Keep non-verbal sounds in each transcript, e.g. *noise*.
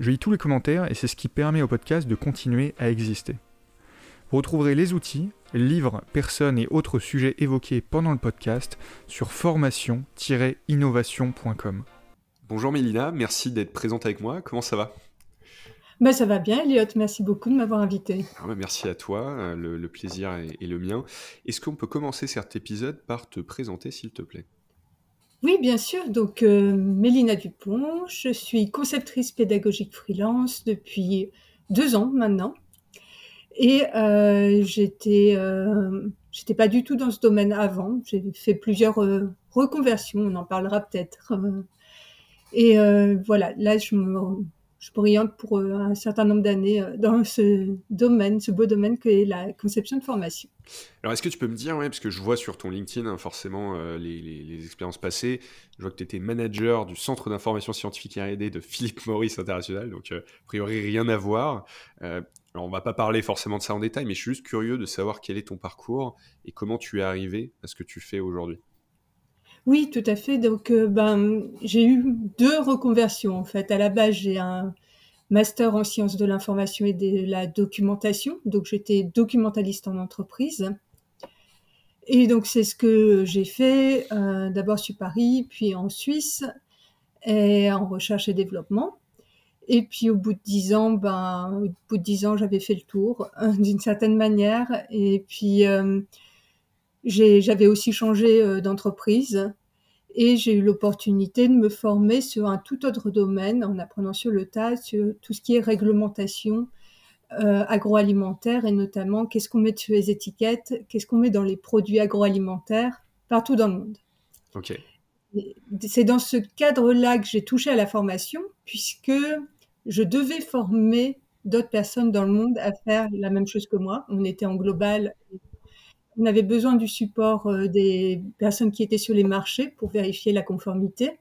Je lis tous les commentaires et c'est ce qui permet au podcast de continuer à exister. Vous retrouverez les outils, livres, personnes et autres sujets évoqués pendant le podcast sur formation-innovation.com. Bonjour Mélina, merci d'être présente avec moi. Comment ça va? Bah, ça va bien, Elliot. Merci beaucoup de m'avoir invité. Ah merci à toi. Euh, le, plaisir est, est, le mien. Est-ce qu'on peut commencer cet épisode par te présenter, s'il te plaît? Oui, bien sûr. Donc, euh, Mélina Dupont, je suis conceptrice pédagogique freelance depuis deux ans maintenant. Et euh, j'étais, euh, j'étais pas du tout dans ce domaine avant. J'ai fait plusieurs reconversions. On en parlera peut-être. et voilà, là, je me je m'oriente pour euh, un certain nombre d'années euh, dans ce domaine, ce beau domaine que est la conception de formation. Alors, est-ce que tu peux me dire, parce que je vois sur ton LinkedIn hein, forcément euh, les, expériences passées, je vois que tu étais manager du Centre d'information scientifique R&D de Philippe Maurice International, donc a priori rien à voir. alors, on va pas parler forcément de ça en détail, mais je suis juste curieux de savoir quel est ton parcours et comment tu es arrivé à ce que tu fais aujourd'hui. Oui, tout à fait. Donc, euh, ben, j'ai eu deux reconversions en fait. À la base, j'ai un master en sciences de l'information et de la documentation. Donc, j'étais documentaliste en entreprise. Et donc, c'est ce que j'ai fait euh, d'abord sur Paris, puis en Suisse, en recherche et développement. Et puis, au bout de dix ans, ben, au bout de dix ans, j'avais fait le tour *laughs* d'une certaine manière. Et puis, euh, j'avais aussi changé euh, d'entreprise et j'ai eu l'opportunité de me former sur un tout autre domaine en apprenant sur le tas sur tout ce qui est réglementation euh, agroalimentaire et notamment qu'est-ce qu'on met sur les étiquettes, qu'est-ce qu'on met dans les produits agroalimentaires partout dans le monde. Ok. C'est dans ce cadre-là que j'ai touché à la formation puisque je devais former d'autres personnes dans le monde à faire la même chose que moi. On était en global on avait besoin du support euh, des personnes qui étaient sur les marchés pour vérifier la conformité.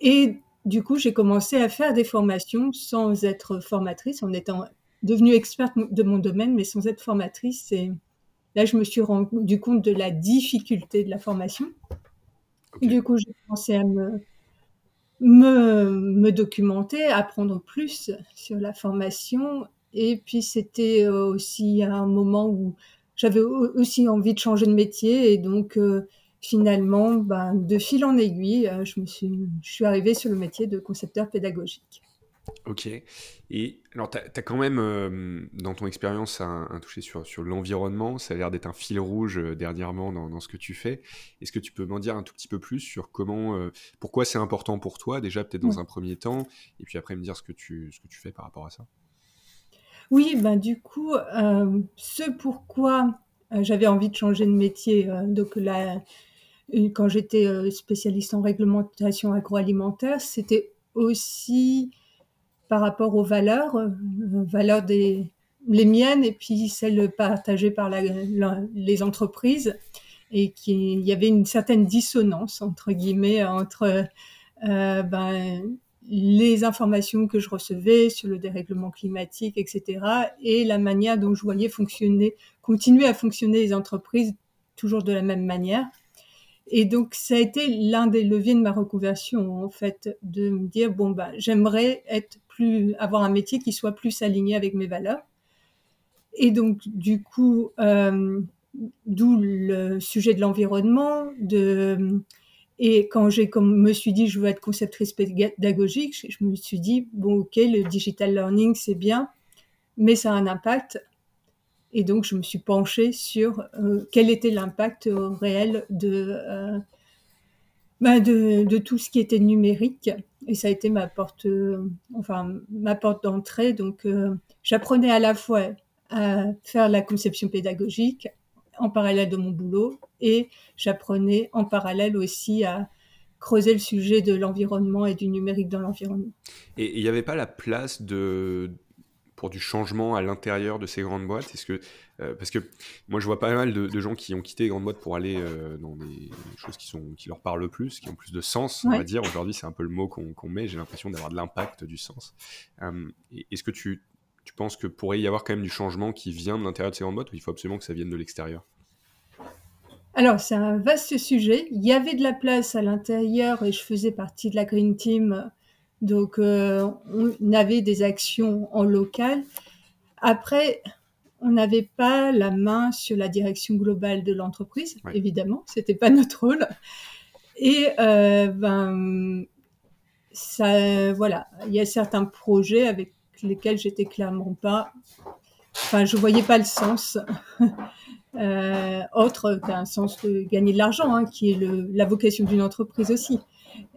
Et du coup, j'ai commencé à faire des formations sans être formatrice, en étant devenue experte de mon domaine, mais sans être formatrice. Et là, je me suis rendu compte de la difficulté de la formation. Du coup, j'ai commencé à me, me, me documenter, apprendre plus sur la formation. Et puis, c'était euh, aussi un moment où j'avais aussi envie de changer de métier et donc euh, finalement, ben, de fil en aiguille, euh, je me suis, je suis arrivée sur le métier de concepteur pédagogique. Ok. Et alors, tu as, quand même, euh, dans ton expérience, un, touché sur, sur l'environnement. Ça a l'air d'être un fil rouge dernièrement dans, dans, ce que tu fais. Est-ce que tu peux m'en dire un tout petit peu plus sur comment, pourquoi c'est important pour toi, déjà peut-être dans un premier temps, et puis après me dire ce que tu, ce que tu fais par rapport à ça? Oui, ben du coup, euh, ce pourquoi euh, j'avais envie de changer de métier, euh, donc quand j'étais spécialiste en réglementation agroalimentaire, c'était aussi par rapport aux valeurs, valeurs des les miennes et puis celles partagées par les entreprises, et qu'il y avait une certaine dissonance entre guillemets entre ben, les informations que je recevais sur le dérèglement climatique, etc., et la manière dont je voyais fonctionner, continuer à fonctionner les entreprises toujours de la même manière. Et donc, ça a été l'un des leviers de ma reconversion, en fait, de me dire, bon, bah, j'aimerais être plus, avoir un métier qui soit plus aligné avec mes valeurs. Et donc, du coup, euh, d'où le sujet de l'environnement, de et quand j'ai comme me suis dit je veux être conceptrice pédagogique, je me suis dit bon ok le digital learning c'est bien, mais ça a un impact. Et donc je me suis penchée sur euh, quel était l'impact réel de, euh, bah de, tout ce qui était numérique. Et ça a été ma porte, euh, enfin ma porte d'entrée. Donc j'apprenais à la fois à faire la conception pédagogique, en parallèle de mon boulot et j'apprenais en parallèle aussi à creuser le sujet de l'environnement et du numérique dans l'environnement. Et il n'y avait pas la place de pour du changement à l'intérieur de ces grandes boîtes? Est-ce que euh, parce que moi je vois pas mal de, gens qui ont quitté les grandes boîtes pour aller euh, dans des choses qui sont qui leur parlent plus, qui ont plus de sens, on va dire. Aujourd'hui, c'est un peu le mot qu'on met. J'ai l'impression d'avoir de l'impact, du sens. Est-ce que tu tu penses que pourrait y avoir quand même du changement qui vient de l'intérieur de ces grandes boîtes ou il faut absolument que ça vienne de l'extérieur? Alors, c'est un vaste sujet. Il y avait de la place à l'intérieur et je faisais partie de la Green Team. Donc, euh, on avait des actions en local. Après, on n'avait pas la main sur la direction globale de l'entreprise, évidemment. C'était pas notre rôle. Et euh, ben, ça, voilà, il y a certains projets avec lesquels j'étais clairement pas. Enfin, je voyais pas le sens. *laughs* Euh, autre qu'un sens de gagner de l'argent, hein, qui est le, la vocation d'une entreprise aussi.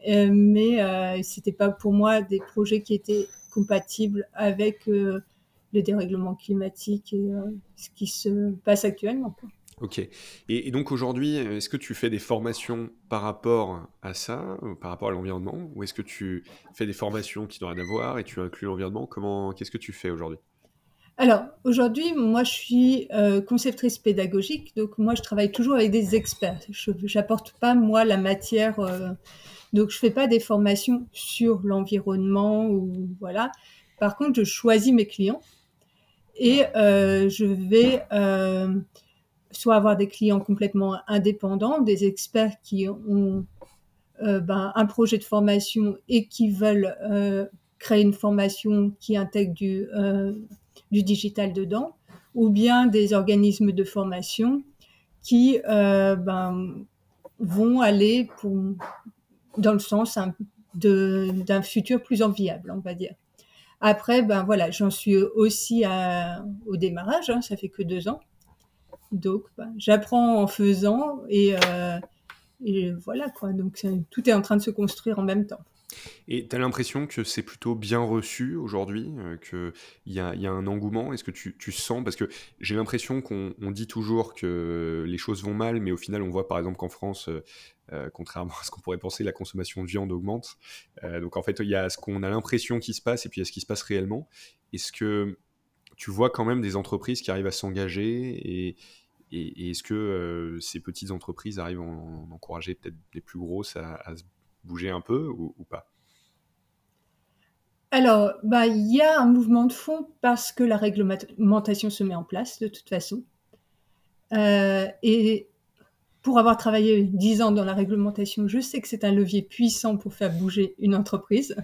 Euh, mais euh, c'était pas pour moi des projets qui étaient compatibles avec euh, le dérèglement climatique et ce qui se passe actuellement. Quoi. Ok. Et, donc aujourd'hui, est-ce que tu fais des formations par rapport à ça, par rapport à l'environnement, ou est-ce que tu fais des formations qui n'ont rien à voir et tu inclus l'environnement? Comment, qu'est-ce que tu fais aujourd'hui? Alors, aujourd'hui, moi, je suis euh, conceptrice pédagogique, donc moi, je travaille toujours avec des experts. Je n'apporte pas, moi, la matière. Euh, donc, je fais pas des formations sur l'environnement ou voilà. Par contre, je choisis mes clients et euh, je vais soit avoir des clients complètement indépendants, des experts qui ont euh, ben, un projet de formation et qui veulent euh, créer une formation qui intègre du euh, du digital dedans, ou bien des organismes de formation qui ben, vont aller dans le sens d'un futur plus enviable, on va dire. Après, ben voilà, j'en suis aussi au démarrage, hein, ça fait que deux ans. Donc, ben, j'apprends en faisant et, euh, voilà quoi. Donc, tout est en train de se construire en même temps. Et tu as l'impression que c'est plutôt bien reçu aujourd'hui, euh, qu'il y a, un engouement? Est-ce que tu, sens? Parce que j'ai l'impression qu'on on dit toujours que les choses vont mal, mais au final, on voit par exemple qu'en France, euh, euh contrairement à ce qu'on pourrait penser, la consommation de viande augmente. Donc en fait, il y a ce qu'on a l'impression qui se passe et puis il y a ce qui se passe réellement. Est-ce que tu vois quand même des entreprises qui arrivent à s'engager et, et, est-ce que euh, ces petites entreprises arrivent à en, en encourager peut-être les plus grosses à, se bouger un peu ou, pas? Alors, bah, il y a un mouvement de fond parce que la réglementation se met en place de toute façon. Euh, et pour avoir travaillé dix ans dans la réglementation, je sais que c'est un levier puissant pour faire bouger une entreprise.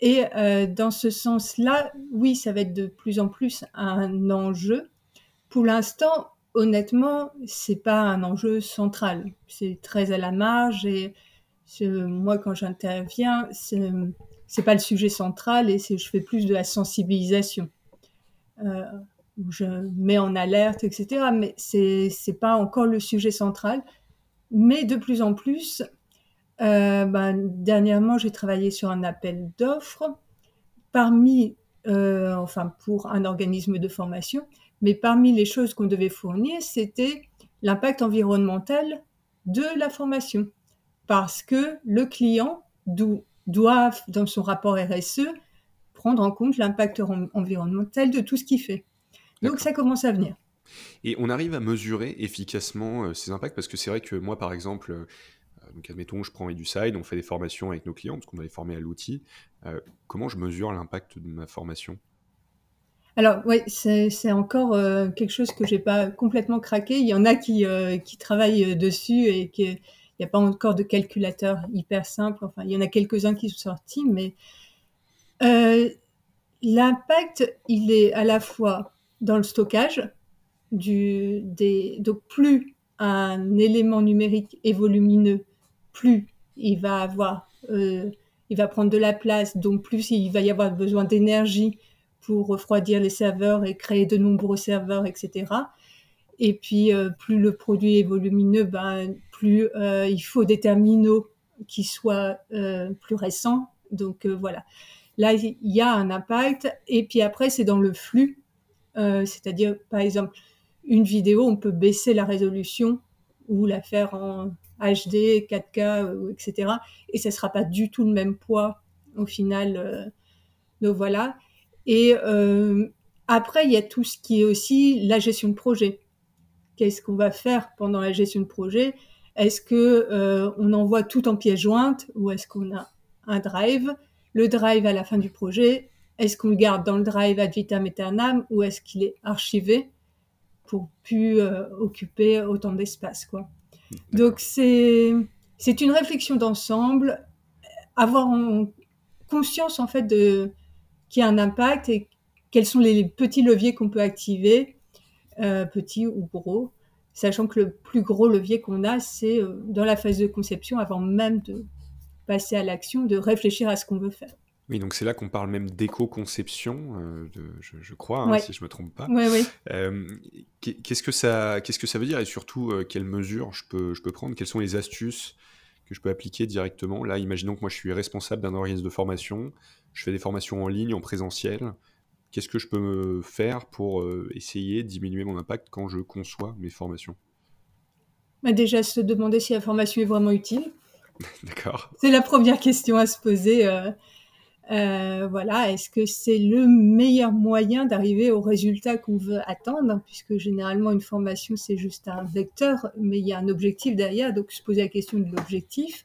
Et euh, dans ce sens-là, oui, ça va être de plus en plus un enjeu. Pour l'instant, honnêtement, c'est pas un enjeu central. C'est très à la marge et moi, quand j'interviens, c'est pas le sujet central et je fais plus de la sensibilisation euh, je mets en alerte etc mais c'est c'est pas encore le sujet central mais de plus en plus euh, ben, dernièrement j'ai travaillé sur un appel d'offres parmi euh, enfin pour un organisme de formation mais parmi les choses qu'on devait fournir c'était l'impact environnemental de la formation parce que le client doivent, dans son rapport RSE, prendre en compte l'impact environnemental de tout ce qu'il fait. Donc ça commence à venir. Et on arrive à mesurer efficacement euh, ces impacts? Parce que c'est vrai que moi, par exemple, euh, donc admettons, je prends EduSide, on fait des formations avec nos clients parce qu'on va les former à l'outil. Euh, comment je mesure l'impact de ma formation? Alors oui, c'est encore euh, quelque chose que j'ai pas complètement craqué. Il y en a qui, euh, travaillent dessus et qui n'y a pas encore de calculateur hyper simple. Enfin, il y en a quelques-uns qui sont sortis, mais euh, l'impact, il est à la fois dans le stockage, donc plus un élément numérique est volumineux, plus il va avoir, euh, il va prendre de la place, donc plus il va y avoir besoin d'énergie pour refroidir les serveurs et créer de nombreux serveurs, etc. Et puis, euh, plus le produit est volumineux, ben, plus euh, il faut des terminaux qui soient euh, plus récents. Donc voilà. Là, il y a un impact. Et puis après, c'est dans le flux. C'est-à-dire, par exemple, une vidéo, on peut baisser la résolution ou la faire en HD, 4K, etc. Et ça sera pas du tout le même poids au final. donc voilà. Et euh, après, il y a tout ce qui est aussi la gestion de projet. Qu'est-ce qu'on va faire pendant la gestion de projet? Est-ce que euh, on envoie tout en pièce jointe ou est-ce qu'on a un drive? Le drive à la fin du projet, est-ce qu'on le garde dans le drive ad vitam aeternam ou est-ce qu'il est archivé pour plus euh, occuper autant d'espace quoi? Donc c'est c'est une réflexion d'ensemble, avoir conscience en fait de qu'il y a un impact et quels sont les petits leviers qu'on peut activer, euh, petits ou gros, sachant que le plus gros levier qu'on a, c'est euh, dans la phase de conception, avant même de passer à l'action, de réfléchir à ce qu'on veut faire. Oui, donc c'est là qu'on parle même d'éco-conception, euh, je, crois, hein, si je ne me trompe pas. Qu'est-ce, que ça, qu'est-ce que ça veut dire et surtout, quelles mesures je peux, je peux prendre? Quelles sont les astuces que je peux appliquer directement Là, imaginons que moi, je suis responsable d'un organisme de formation, je fais des formations en ligne, en présentiel qu'est-ce que je peux faire pour euh, essayer de diminuer mon impact quand je conçois mes formations? Bah Déjà, se demander si la formation est vraiment utile. *laughs* D'accord. C'est la première question à se poser. Euh, euh, voilà, est-ce que c'est le meilleur moyen d'arriver au résultat qu'on veut attendre Puisque généralement, une formation, c'est juste un vecteur, mais il y a un objectif derrière, donc se poser la question de l'objectif.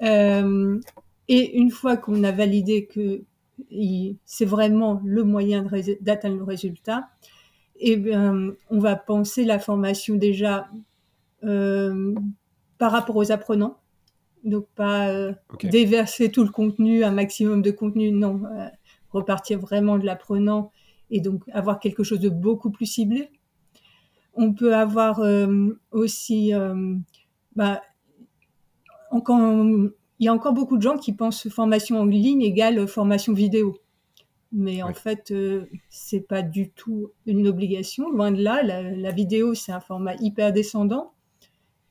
et une fois qu'on a validé que c'est vraiment le moyen d'atteindre le résultat, eh bien, on va penser la formation déjà euh, par rapport aux apprenants. Donc pas euh, déverser tout le contenu, un maximum de contenu, non, euh, repartir vraiment de l'apprenant et donc avoir quelque chose de beaucoup plus ciblé. On peut avoir aussi, bah, il y a encore beaucoup de gens qui pensent formation en ligne égale formation vidéo. Mais en fait, euh, c'est pas du tout une obligation. Loin de là, la, vidéo, c'est un format hyper descendant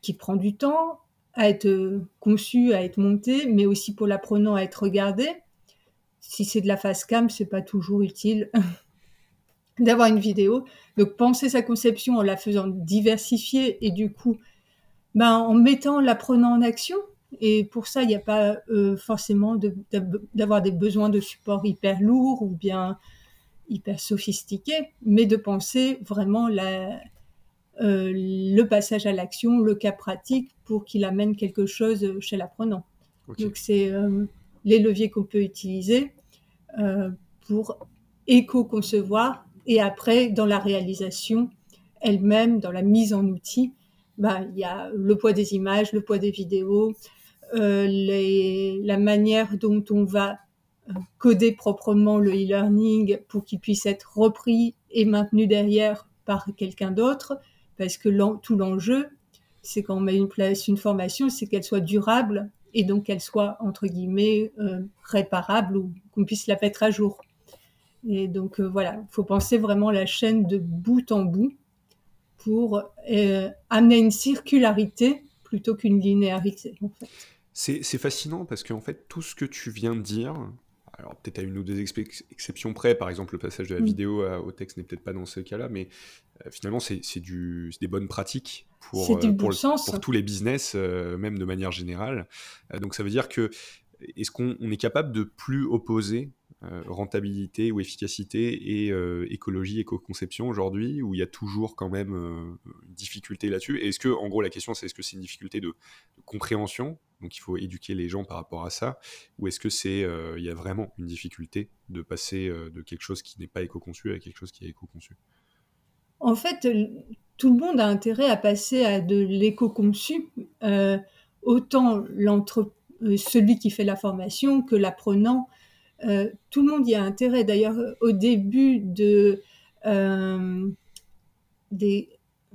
qui prend du temps à être conçu, à être monté, mais aussi pour l'apprenant à être regardé. Si c'est de la face cam, c'est pas toujours utile *laughs* d'avoir une vidéo. Donc, penser sa conception en la faisant diversifier et du coup, ben, en mettant l'apprenant en action, et pour ça, il n'y a pas euh, forcément d'avoir des besoins de support hyper lourds ou bien hyper sophistiqués, mais de penser vraiment la, euh, le passage à l'action, le cas pratique pour qu'il amène quelque chose chez l'apprenant. Donc c'est euh, les leviers qu'on peut utiliser pour éco-concevoir et après dans la réalisation elle-même, dans la mise en outil, bah, il y a le poids des images, le poids des vidéos, euh, les, la manière dont on va euh, coder proprement le e-learning pour qu'il puisse être repris et maintenu derrière par quelqu'un d'autre, parce que tout l'enjeu, c'est quand on met une place une formation, c'est qu'elle soit durable et donc qu'elle soit entre guillemets euh, réparable ou qu'on puisse la mettre à jour. Et donc voilà, il faut penser vraiment la chaîne de bout en bout pour amener une circularité plutôt qu'une linéarité. En fait. C'est fascinant parce qu'en fait, tout ce que tu viens de dire, alors peut-être à une ou deux exceptions près, par exemple le passage de la mm. vidéo au texte n'est peut-être pas dans ce cas-là, mais euh, finalement c'est des bonnes pratiques pour, euh, pour, tous les business, euh, même de manière générale. donc ça veut dire que est-ce qu'on est capable de plus opposer euh, rentabilité ou efficacité et euh, écologie, éco-conception aujourd'hui, où il y a toujours quand même euh, une difficulté là-dessus? Est-ce que, en gros, la question c'est est-ce que c'est une difficulté de, compréhension, donc il faut éduquer les gens par rapport à ça, ou est-ce que c'est il y a vraiment une difficulté de passer de quelque chose qui n'est pas éco-conçu à quelque chose qui est éco-conçu? En fait, tout le monde a intérêt à passer à de l'éco-conçu, autant celui qui fait la formation que l'apprenant euh, tout le monde y a intérêt. D'ailleurs, au début de, euh, euh,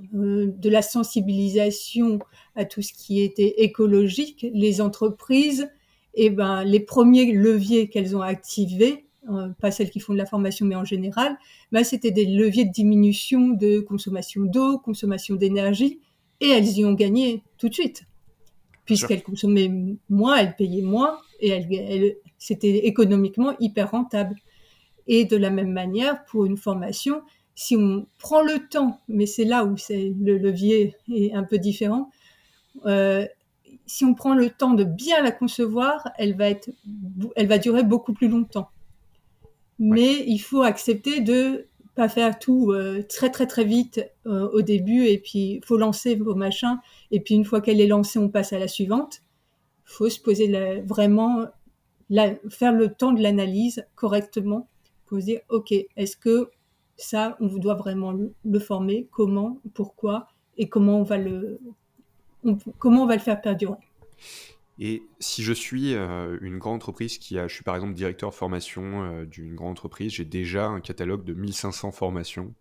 de la sensibilisation à tout ce qui était écologique, les entreprises, eh ben, les premiers leviers qu'elles ont activés, pas celles qui font de la formation, mais en général, ben, c'était des leviers de diminution de consommation d'eau, consommation d'énergie, et elles y ont gagné tout de suite. Puisqu'elles consommaient moins, elles payaient moins, et elles, c'était économiquement hyper rentable. Et de la même manière, pour une formation, si on prend le temps, mais c'est là où c'est le levier est un peu différent, euh, si on prend le temps de bien la concevoir, elle va, être, elle va durer beaucoup plus longtemps. Mais il faut accepter de pas faire tout euh, très très très vite euh, au début et puis faut lancer vos machins. Et puis une fois qu'elle est lancée on passe à la suivante. Il faut se poser vraiment faire le temps de l'analyse correctement, poser ok est-ce que ça on doit vraiment le, former, comment, pourquoi? Et comment on va le comment on va le faire perdurer? Et si je suis euh, une grande entreprise qui a, je suis par exemple directeur formation euh, d'une grande entreprise, j'ai déjà un catalogue de 1500 formations.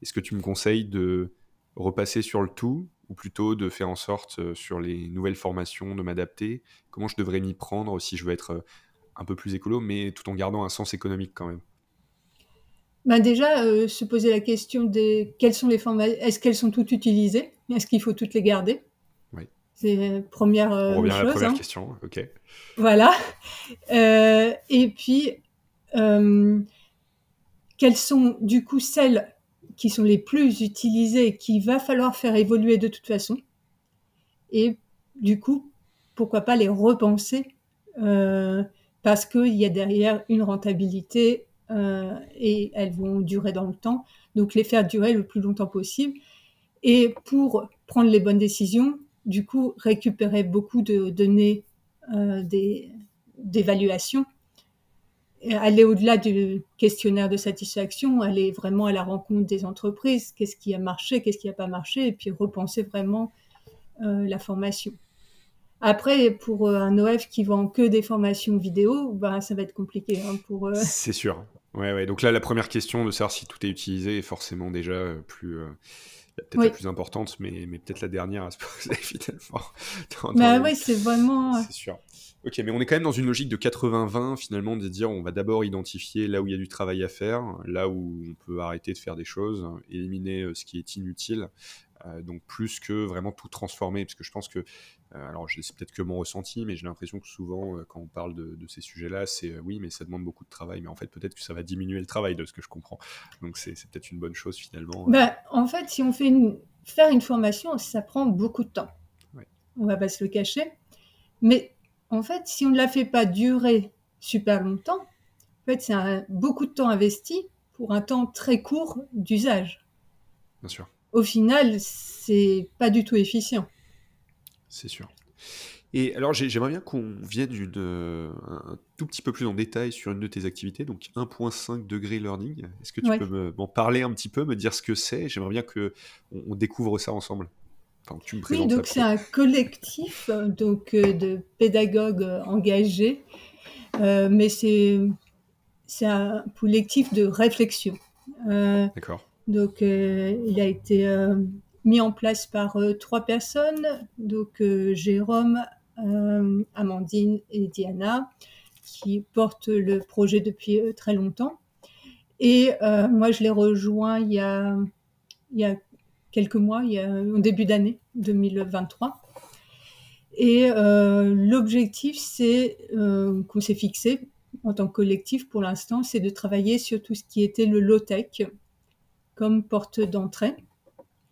Est-ce que tu me conseilles de repasser sur le tout ou plutôt de faire en sorte euh, sur les nouvelles formations de m'adapter? Comment je devrais m'y prendre si je veux être un peu plus écolo, mais tout en gardant un sens économique quand même? Ben déjà, se poser la question de quelles sont les formations, est-ce qu'elles sont toutes utilisées? Est-ce qu'il faut toutes les garder? C'est la première On revient à la première hein. question, ok. Voilà. Euh, et puis, euh, quelles sont du coup celles qui sont les plus utilisées, qu'il va falloir faire évoluer de toute façon? Et du coup, pourquoi pas les repenser euh, parce qu'il y a derrière une rentabilité et elles vont durer dans le temps. Donc les faire durer le plus longtemps possible. Et pour prendre les bonnes décisions, du coup récupérer beaucoup de données euh, d'évaluation, aller au-delà du questionnaire de satisfaction, aller vraiment à la rencontre des entreprises, qu'est-ce qui a marché, qu'est-ce qui n'a pas marché, et puis repenser vraiment euh, la formation. Après, pour euh, un OF qui vend que des formations vidéo, bah, ça va être compliqué. Hein, pour. C'est sûr. Ouais, ouais. Donc là, la première question de savoir si tout est utilisé est forcément déjà plus peut-être la plus importante, mais, mais peut-être la dernière à se poser *laughs* finalement. bah oui, c'est vraiment. C'est sûr. Ok, mais on est quand même dans une logique de 80-20 finalement, de dire on va d'abord identifier là où il y a du travail à faire, là où on peut arrêter de faire des choses, éliminer euh, ce qui est inutile, euh, donc plus que vraiment tout transformer, parce que je pense que, alors c'est peut-être que mon ressenti, mais j'ai l'impression que souvent euh, quand on parle de, ces sujets-là, c'est oui, mais ça demande beaucoup de travail, mais en fait peut-être que ça va diminuer le travail de ce que je comprends. Donc c'est peut-être une bonne chose finalement. Bah, en fait, si on fait une, faire une formation, ça prend beaucoup de temps. On va pas se le cacher. Mais en fait, si on ne la fait pas durer super longtemps, en fait, c'est beaucoup de temps investi pour un temps très court d'usage. Bien sûr au final, c'est pas du tout efficient. C'est sûr. Et alors, j'aimerais bien qu'on vienne un tout petit peu plus en détail sur une de tes activités, donc 1.5 degré learning. Est-ce que tu peux m'en parler un petit peu, me dire ce que c'est? J'aimerais bien que on, découvre ça ensemble. Enfin, tu me oui, donc c'est un collectif donc euh, de pédagogues engagés, euh, mais c'est c'est un collectif de réflexion. Euh, D'accord. Donc, euh, il a été euh, mis en place par euh, trois personnes, donc Jérôme, Amandine et Diana, qui portent le projet depuis très longtemps. Et moi, je l'ai rejoint il y a, il y a quelques mois, il y a, au début d'année 2023. Et l'objectif, c'est qu'on s'est fixé en tant que collectif pour l'instant, c'est de travailler sur tout ce qui était le low-tech, comme porte d'entrée.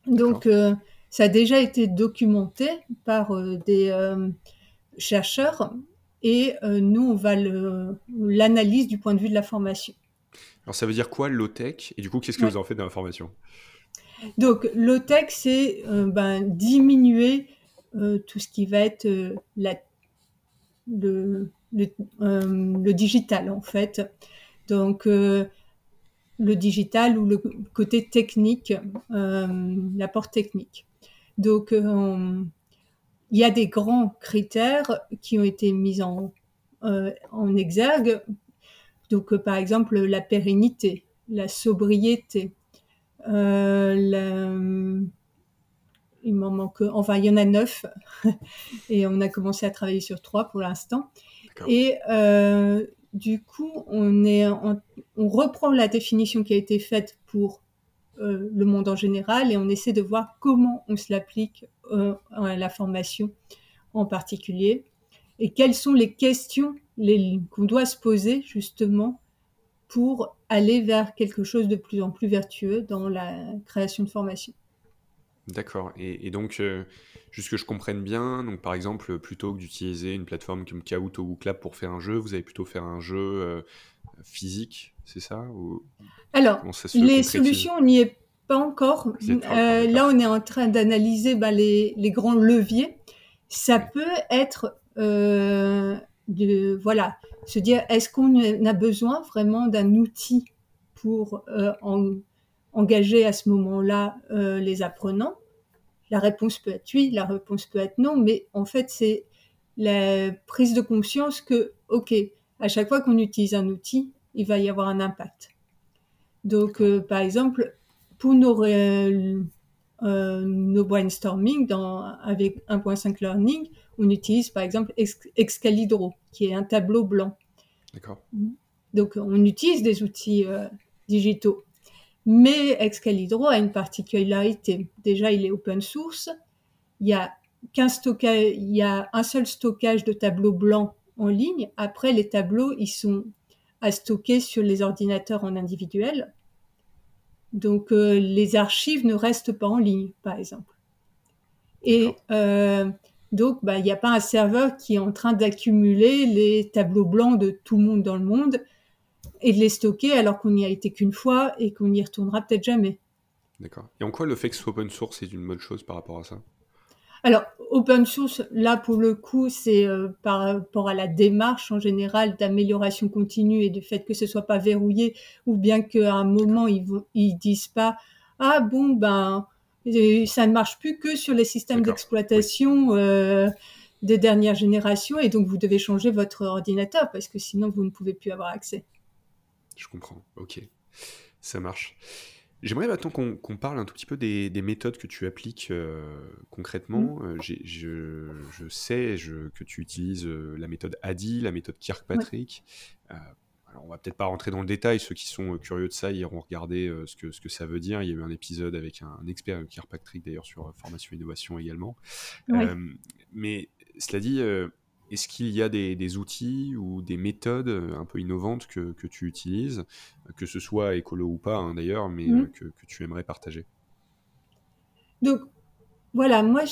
Donc, euh, ça a déjà été documenté par euh, des euh, chercheurs et nous, on va l'analyse du point de vue de la formation. Alors, ça veut dire quoi, low-tech Et du coup, qu'est-ce que vous en faites dans la formation Donc, low-tech, c'est ben, diminuer tout ce qui va être la, le, le, digital, en fait. Donc, le digital ou le côté technique, euh, l'apport technique. Donc, euh, il y a des grands critères qui ont été mis en, euh, en exergue. Donc, par exemple, la pérennité, la sobriété, il m'en manque, enfin, il y en a neuf, *laughs* et on a commencé à travailler sur trois pour l'instant. Et du coup, on, reprend la définition qui a été faite pour euh, le monde en général et on essaie de voir comment on se l'applique euh, à la formation en particulier et quelles sont les questions qu'on doit se poser justement pour aller vers quelque chose de plus en plus vertueux dans la création de formation. D'accord. Et, donc, euh, juste que je comprenne bien, donc par exemple, plutôt que d'utiliser une plateforme comme Kahoot ou Clap pour faire un jeu, vous allez plutôt faire un jeu euh, physique, c'est ça ou... Alors, les solutions, on n'y est pas encore. là, on est en train d'analyser bah, les, les, grands leviers. Ça peut être de, voilà, se dire est-ce qu'on a besoin vraiment d'un outil pour euh, engager à ce moment-là euh, les apprenants La réponse peut être oui, la réponse peut être non, mais en fait c'est la prise de conscience que ok, à chaque fois qu'on utilise un outil, il va y avoir un impact. Donc euh, par exemple pour nos nos brainstorming dans, avec 1.5 Learning, on utilise par exemple Excalidro, qui est un tableau blanc. D'accord. Donc on utilise des outils euh, digitaux. Mais Excalidro a une particularité. Déjà, il est open source. Il y a, il y a un seul stockage de tableaux blancs en ligne. Après, les tableaux, ils sont à stocker sur les ordinateurs en individuel. Donc, euh, les archives ne restent pas en ligne, par exemple. Et euh, donc, bah, il n'y a pas un serveur qui est en train d'accumuler les tableaux blancs de tout le monde dans le monde et de les stocker alors qu'on n'y a été qu'une fois et qu'on n'y retournera peut-être jamais. D'accord. Et en quoi le fait que ce soit open source est une bonne chose par rapport à ça? Alors, open source, là pour le coup, c'est euh, par rapport à la démarche en général d'amélioration continue et du fait que ce soit pas verrouillé ou bien qu'à un moment ils ne ils disent pas ah bon ben ça ne marche plus que sur les systèmes d'exploitation euh, des dernières générations et donc vous devez changer votre ordinateur parce que sinon vous ne pouvez plus avoir accès. Je comprends, ok, ça marche. J'aimerais maintenant qu'on parle un tout petit peu des, méthodes que tu appliques euh, concrètement. Mm. Euh, je, sais que tu utilises la méthode ADI, la méthode Kirkpatrick on va peut-être pas rentrer dans le détail, ceux qui sont euh, curieux de ça iront regarder euh, ce, que, ce que ça veut dire. Il y a eu un épisode avec un, expert Patrick d'ailleurs sur euh, formation et innovation également. mais cela dit, est-ce qu'il y a des, outils ou des méthodes un peu innovantes que, tu utilises, que ce soit écolo ou pas hein, d'ailleurs, mais mmh. que, tu aimerais partager? Donc voilà, moi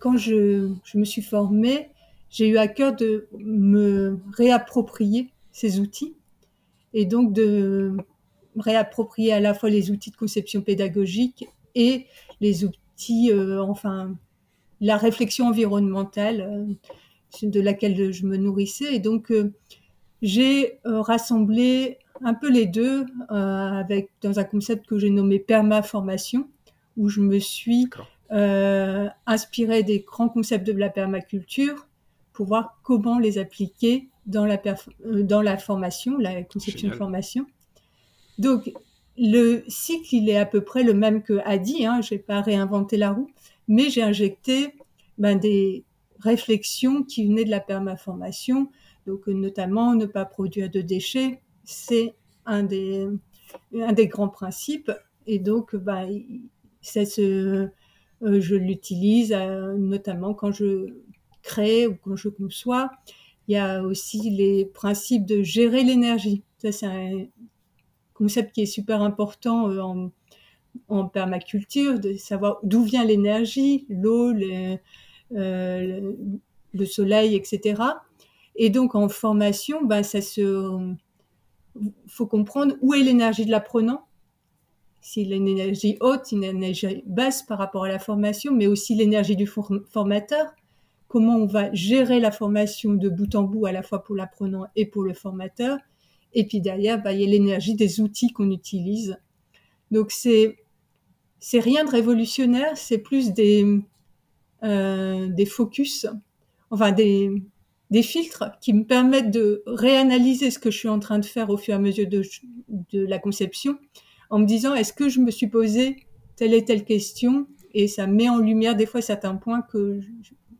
quand je, je me suis formée, j'ai eu à cœur de me réapproprier ces outils et donc de réapproprier à la fois les outils de conception pédagogique et les outils, euh, enfin, la réflexion environnementale euh, de laquelle je me nourrissais. Et donc, euh, j'ai rassemblé un peu les deux avec, dans un concept que j'ai nommé perma-formation, où je me suis inspiré des grands concepts de la permaculture pour voir comment les appliquer dans la, euh, dans la formation, la conception de formation. Donc, le cycle, il est à peu près le même que Adi. Hein, je n'ai pas réinventé la roue, mais j'ai injecté ben, des réflexions qui venaient de la permaformation. Donc, euh, notamment, ne pas produire de déchets, c'est un des, grands principes. Et donc, ben, ça euh, je l'utilise notamment quand je crée ou quand je conçois. Il y a aussi les principes de gérer l'énergie. Ça, c'est un concept qui est super important euh, en, en permaculture, de savoir d'où vient l'énergie, l'eau, euh, le, soleil, etc. Et donc en formation, ben, ça se, faut comprendre où est l'énergie de l'apprenant. S'il a une énergie haute, une énergie basse par rapport à la formation, mais aussi l'énergie du formateur comment on va gérer la formation de bout en bout à la fois pour l'apprenant et pour le formateur. Et puis derrière, bah, il y a l'énergie des outils qu'on utilise. Donc c'est c'est rien de révolutionnaire, c'est plus des euh, des focus, enfin des des filtres qui me permettent de réanalyser ce que je suis en train de faire au fur et à mesure de, de la conception, en me disant est-ce que je me suis posé telle et telle question et ça met en lumière des fois certains points que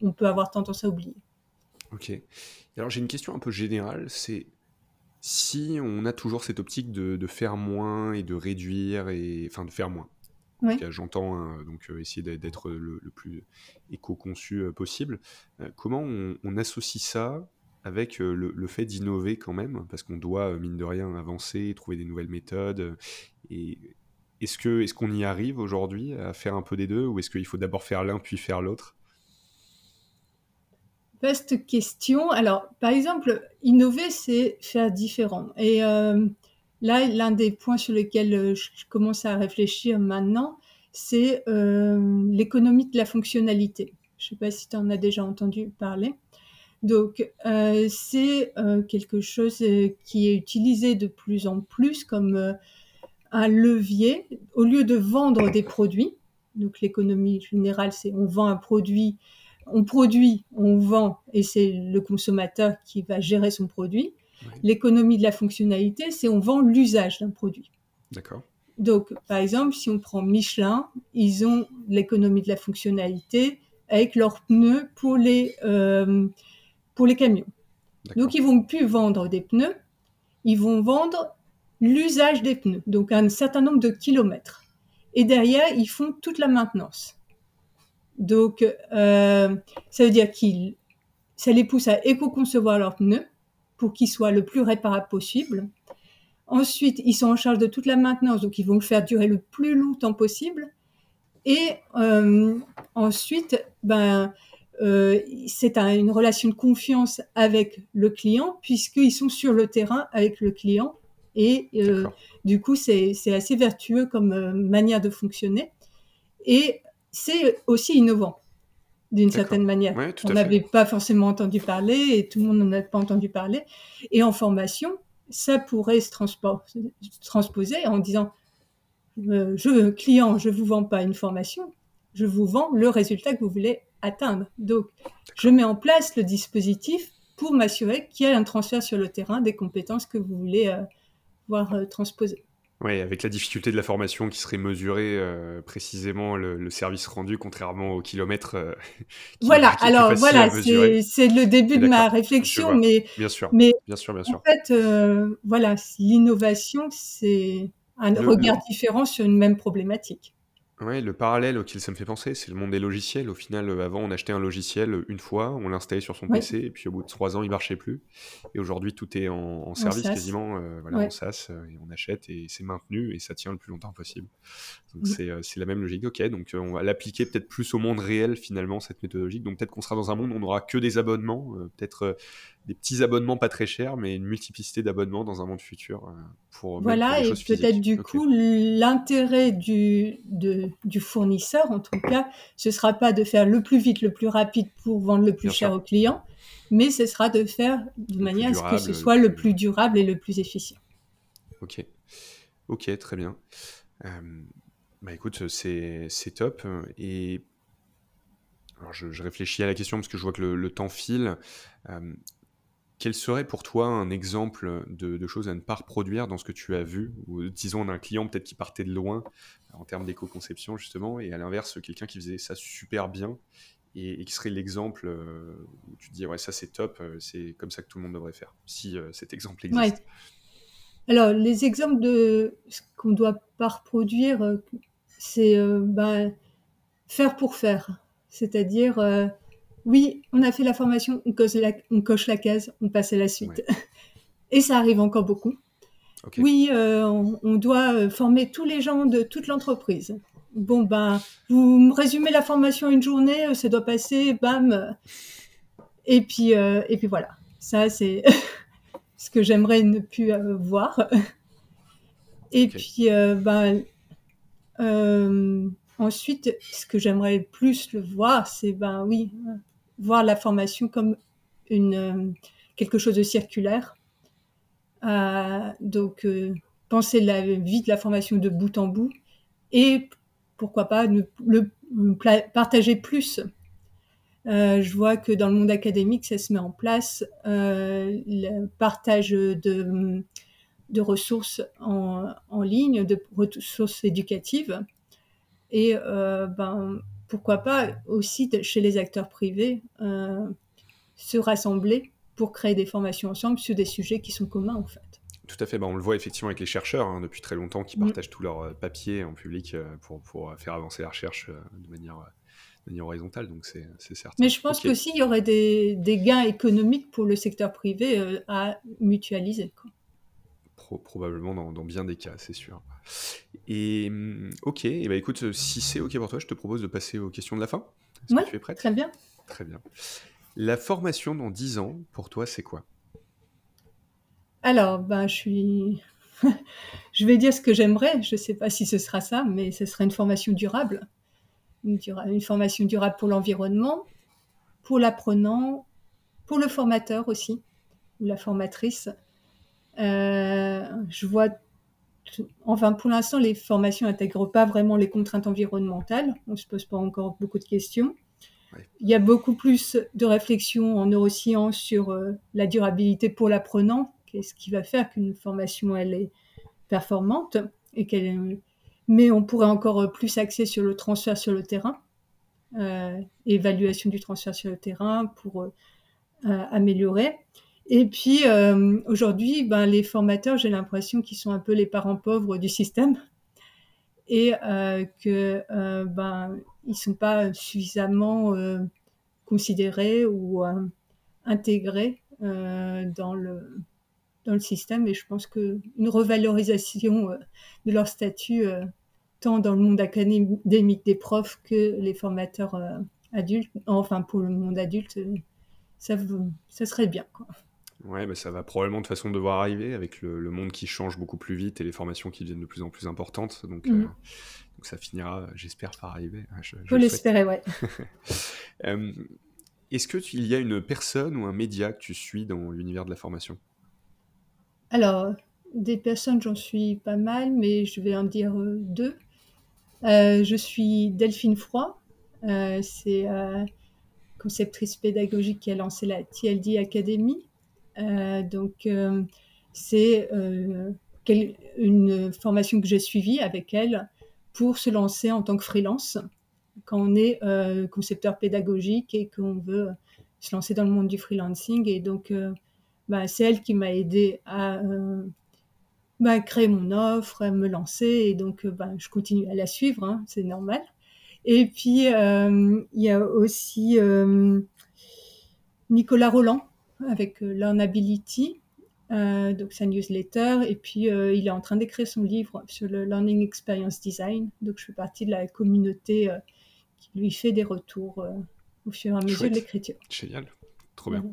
on peut avoir tendance à oublier. Ok. Alors j'ai une question un peu générale, c'est si on a toujours cette optique de, faire moins et de réduire, et enfin de faire moins. J'entends hein, donc euh, essayer d'être le, plus éco-conçu euh, possible. Euh, comment on, associe ça avec le, fait d'innover quand même? Parce qu'on doit, mine de rien, avancer, trouver des nouvelles méthodes. et est-ce qu'on est qu'on y arrive aujourd'hui à faire un peu des deux Ou est-ce qu'il faut d'abord faire l'un puis faire l'autre? Vaste question. Alors, par exemple, innover, c'est faire différent. Et euh, là, l'un des points sur lesquels je commence à réfléchir maintenant, c'est l'économie de la fonctionnalité. Je ne sais pas si tu en as déjà entendu parler. Donc, euh, c'est euh, quelque chose euh, qui est utilisé de plus en plus comme un levier. Au lieu de vendre des produits, donc l'économie générale, c'est on vend un produit, on produit, on vend, et c'est le consommateur qui va gérer son produit. L'économie de la fonctionnalité, c'est on vend l'usage d'un produit. D'accord. Donc, par exemple, si on prend Michelin, ils ont l'économie de la fonctionnalité avec leurs pneus pour les, euh, pour les camions. Donc, ils vont plus vendre des pneus, ils vont vendre l'usage des pneus, donc un certain nombre de kilomètres. Et derrière, ils font toute la maintenance. Donc, euh, ça veut dire qu'ils, ça les pousse à éco-concevoir leurs pneus pour qu'ils soient le plus réparables possible. Ensuite, ils sont en charge de toute la maintenance, donc ils vont le faire durer le plus longtemps possible. Et euh, ensuite, ben, euh, c'est une relation de confiance avec le client, puisqu'ils sont sur le terrain avec le client. Et euh, du coup, c'est assez vertueux comme manière de fonctionner. Et c'est aussi innovant, d'une certaine manière. On n'avait pas forcément entendu parler, et tout le monde n'en a pas entendu parler. Et en formation, ça pourrait se transposer en disant euh, je, client, je vous vends pas une formation, je vous vends le résultat que vous voulez atteindre. Donc, je mets en place le dispositif pour m'assurer qu'il y a un transfert sur le terrain des compétences que vous voulez euh, voir euh, transposer. Oui, avec la difficulté de la formation qui serait mesurée précisément le, service rendu, contrairement au kilomètre. *laughs* voilà, alors voilà, c'est le début de ma réflexion, mais bien sûr, mais bien sûr, bien sûr. En fait, voilà, l'innovation, c'est un regard différent sur une même problématique. Ouais, le parallèle auquel ça me fait penser, c'est le monde des logiciels. Au final, euh, avant, on achetait un logiciel euh, une fois, on l'installait sur son PC, et puis au bout de trois ans, il marchait plus. Et aujourd'hui, tout est en, service quasiment, euh, voilà, en SaaS, et on achète, et c'est maintenu, et ça tient le plus longtemps possible. Donc mmh. c'est la même logique. Ok, donc on va l'appliquer peut-être plus au monde réel, finalement, cette méthodologie. Donc peut-être qu'on sera dans un monde où on n'aura que des abonnements, peut-être des petits abonnements pas très chers, mais une multiplicité d'abonnements dans un monde futur euh, pour voilà et peut-être du coup l'intérêt du du fournisseur en tout cas ce sera pas de faire le plus vite le plus rapide pour vendre le plus cher au client mais ce sera de faire de manière à ce que ce soit le plus durable et le plus efficient. Ok. Ok très bien. Euh, bah écoute c'est top. Et alors je, réfléchis à la question parce que je vois que le, temps file. Euh, quel serait pour toi un exemple de, choses à ne pas reproduire dans ce que tu as vu Ou disons d'un client peut-être qui partait de loin en termes d'éco-conception justement, et à l'inverse quelqu'un qui faisait ça super bien et, qui serait l'exemple euh, où tu te dis ouais ça c'est top, euh, c'est comme ça que tout le monde devrait faire, si euh, cet exemple existe. Alors les exemples de ce qu'on ne doit pas reproduire, c'est ben, faire pour faire, c'est-à-dire oui, on a fait la formation, on coche la, case, on passe à la suite. *laughs* Et ça arrive encore beaucoup. Oui, euh, on, doit euh, former tous les gens de toute l'entreprise. Bon, ben, vous me résumez la formation une journée, euh, ça doit passer, bam. Et puis, et puis voilà. Ça, c'est *laughs* ce que j'aimerais ne plus voir. *laughs* Et puis, ben, ensuite, ce que j'aimerais plus le voir, c'est, ben oui, voir la formation comme une, euh, quelque chose de circulaire. Euh, donc, euh, penser la vie de la formation de bout en bout et pourquoi pas le partager plus. je vois que dans le monde académique, ça se met en place, le partage de, de ressources en, en, ligne, de ressources éducatives. Et ben, pourquoi pas aussi chez les acteurs privés euh, se rassembler pour créer des formations ensemble sur des sujets qui sont communs en fait. Tout à fait, bah, on le voit effectivement avec les chercheurs hein, depuis très longtemps qui mm. partagent tous leurs euh, papiers en public euh, pour, pour, faire avancer la recherche de manière, manière horizontale, donc c'est certain. Mais je pense qu'aussi il y aurait des, des, gains économiques pour le secteur privé à mutualiser. Quoi probablement dans, bien des cas, c'est sûr. Et mm, ok, et bah écoute, si c'est ok pour toi, je te propose de passer aux questions de la fin. Oui, tu es prête? Très bien. Très bien. La formation dans 10 ans, pour toi, c'est quoi? Alors, ben, je suis *laughs* je vais dire ce que j'aimerais. Je ne sais pas si ce sera ça, mais ce serait une formation durable. Une, une formation durable pour l'environnement, pour l'apprenant, pour le formateur aussi, ou la formatrice. Euh, je vois, enfin pour l'instant, les formations n'intègrent pas vraiment les contraintes environnementales. On ne se pose pas encore beaucoup de questions. Il y a beaucoup plus de réflexions en neurosciences sur euh, la durabilité pour l'apprenant, qu'est-ce qui va faire qu'une formation elle est performante et qu'elle mais on pourrait encore plus axer sur le transfert sur le terrain, euh, évaluation du transfert sur le terrain pour euh, améliorer. Et puis aujourd'hui, ben, les formateurs, j'ai l'impression qu'ils sont un peu les parents pauvres du système et euh, que euh, ben ils sont pas suffisamment euh, considérés ou euh, intégrés dans le dans le système et je pense que une revalorisation de leur statut tant dans le monde académique des profs que les formateurs adultes enfin pour le monde adulte ça ça serait bien quoi. Ouais, mais ça va probablement de façon devoir arriver avec le, monde qui change beaucoup plus vite et les formations qui deviennent de plus en plus importantes. Donc, mhm. euh, donc ça finira, j'espère, par arriver. Je, je l'espérer, ouais. *laughs* euh, Est-ce qu'il y a une personne ou un média que tu suis dans l'univers de la formation? Alors, des personnes, j'en suis pas mal, mais je vais en dire euh, deux. Euh, je suis Delphine Froid. C'est conceptrice pédagogique qui a lancé la TLD Academy. Euh, donc, euh, c'est euh, une formation que j'ai suivie avec elle pour se lancer en tant que freelance quand on est concepteur pédagogique et qu'on veut se lancer dans le monde du freelancing. Et donc, bah, c'est elle qui m'a aidé à bah, créer mon offre, à me lancer. Et donc, bah, je continue à la suivre, hein, c'est normal. Et puis, il y a aussi Nicolas Roland, avec euh, Learnability, euh, donc sa newsletter, et puis euh, il est en train d'écrire son livre sur le Learning Experience Design. Donc je fais partie de la communauté qui lui fait des retours au fur et à mesure de l'écriture. Génial, trop bien.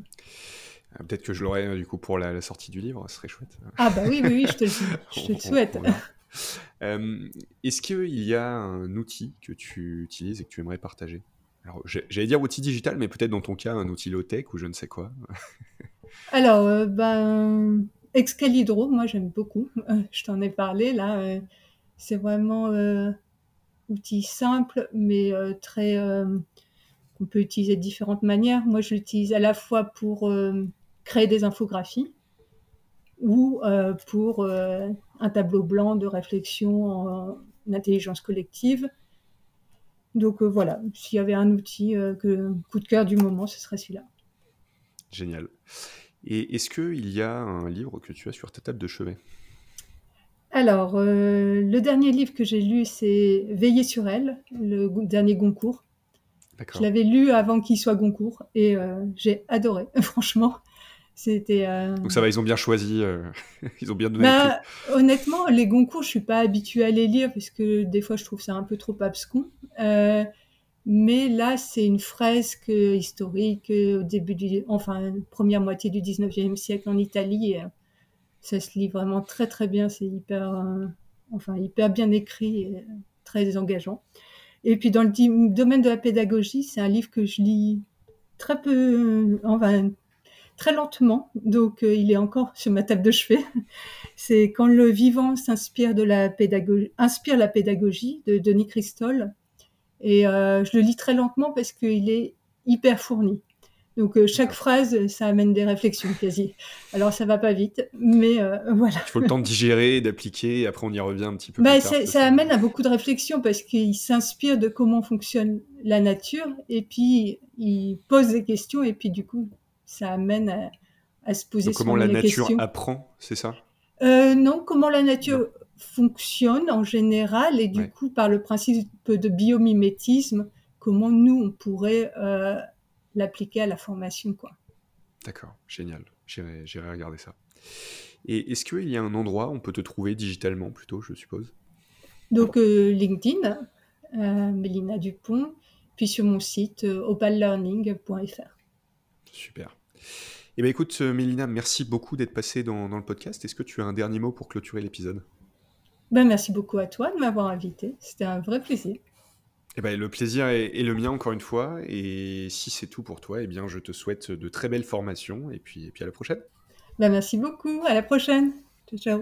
Peut-être que je l'aurai du coup pour la, sortie du livre, ce serait chouette. Ah bah oui, oui, oui je te le, *laughs* je te le souhaite. Est-ce qu'il y a un outil que tu utilises et que tu aimerais partager? Alors, j'allais dire outil digital, mais peut-être dans ton cas, un outil low-tech ou je ne sais quoi. *laughs* Alors, euh, ben, Excalibro, moi j'aime beaucoup. Euh, je t'en ai parlé là. Euh, c'est vraiment outil simple, mais très qu'on peut utiliser de différentes manières. Moi, je l'utilise à la fois pour créer des infographies ou pour un tableau blanc de réflexion en intelligence collective donc euh, voilà, s'il y avait un outil euh, que coup de cœur du moment, ce serait celui-là. Génial. Et est-ce qu'il y a un livre que tu as sur ta table de chevet? Alors, euh, le dernier livre que j'ai lu, c'est Veiller sur elle, le dernier Goncourt. Je l'avais lu avant qu'il soit Goncourt et j'ai adoré, *laughs* franchement. C'était. Euh, Donc ça va, ils ont bien choisi, euh, *laughs* ils ont bien donné. Bah, honnêtement, les Goncourt, je suis pas habituée à les lire parce que des fois, je trouve ça un peu trop abscon. Euh, mais là, c'est une fresque historique au début du, enfin, première moitié du 19e siècle en Italie. Et, ça se lit vraiment très très bien. C'est hyper, enfin, hyper bien écrit et très engageant. Et puis dans le domaine de la pédagogie, c'est un livre que je lis très peu, enfin très lentement, donc euh, il est encore sur ma table de chevet. *laughs* C'est quand le vivant s'inspire de la pédagogie, inspire la pédagogie de Denis Christol. Et euh, je le lis très lentement parce qu'il est hyper fourni. Donc euh, chaque phrase, ça amène des réflexions quasi. Alors ça va pas vite, mais *laughs* voilà. Il faut le temps de digérer, d'appliquer, et après on y revient un petit peu. Bah, plus tard, ça amène à beaucoup de réflexions parce qu'il s'inspire de comment fonctionne la nature et puis il pose des questions et puis du coup ça amène à, se poser Donc, comment la nature apprend, c'est ça? Euh, Non, comment la nature fonctionne en général et du coup par le principe de biomimétisme, comment nous on pourrait euh, l'appliquer à la formation, quoi. D'accord, génial. J'irai regarder ça. Et est-ce qu'il y a un endroit où on peut te trouver digitalement plutôt, je suppose? Donc euh, LinkedIn, Mélina Dupont, puis sur mon site opallearning.fr. Super. Eh bien écoute, Mélina, merci beaucoup d'être passée dans, dans le podcast. Est-ce que tu as un dernier mot pour clôturer l'épisode? Ben, Merci beaucoup à toi de m'avoir invité. C'était un vrai plaisir. Eh ben, le plaisir est, le mien encore une fois. Et si c'est tout pour toi, eh bien, je te souhaite de très belles formations. Et puis, et puis à la prochaine. Ben, merci beaucoup. À la prochaine. Ciao, ciao.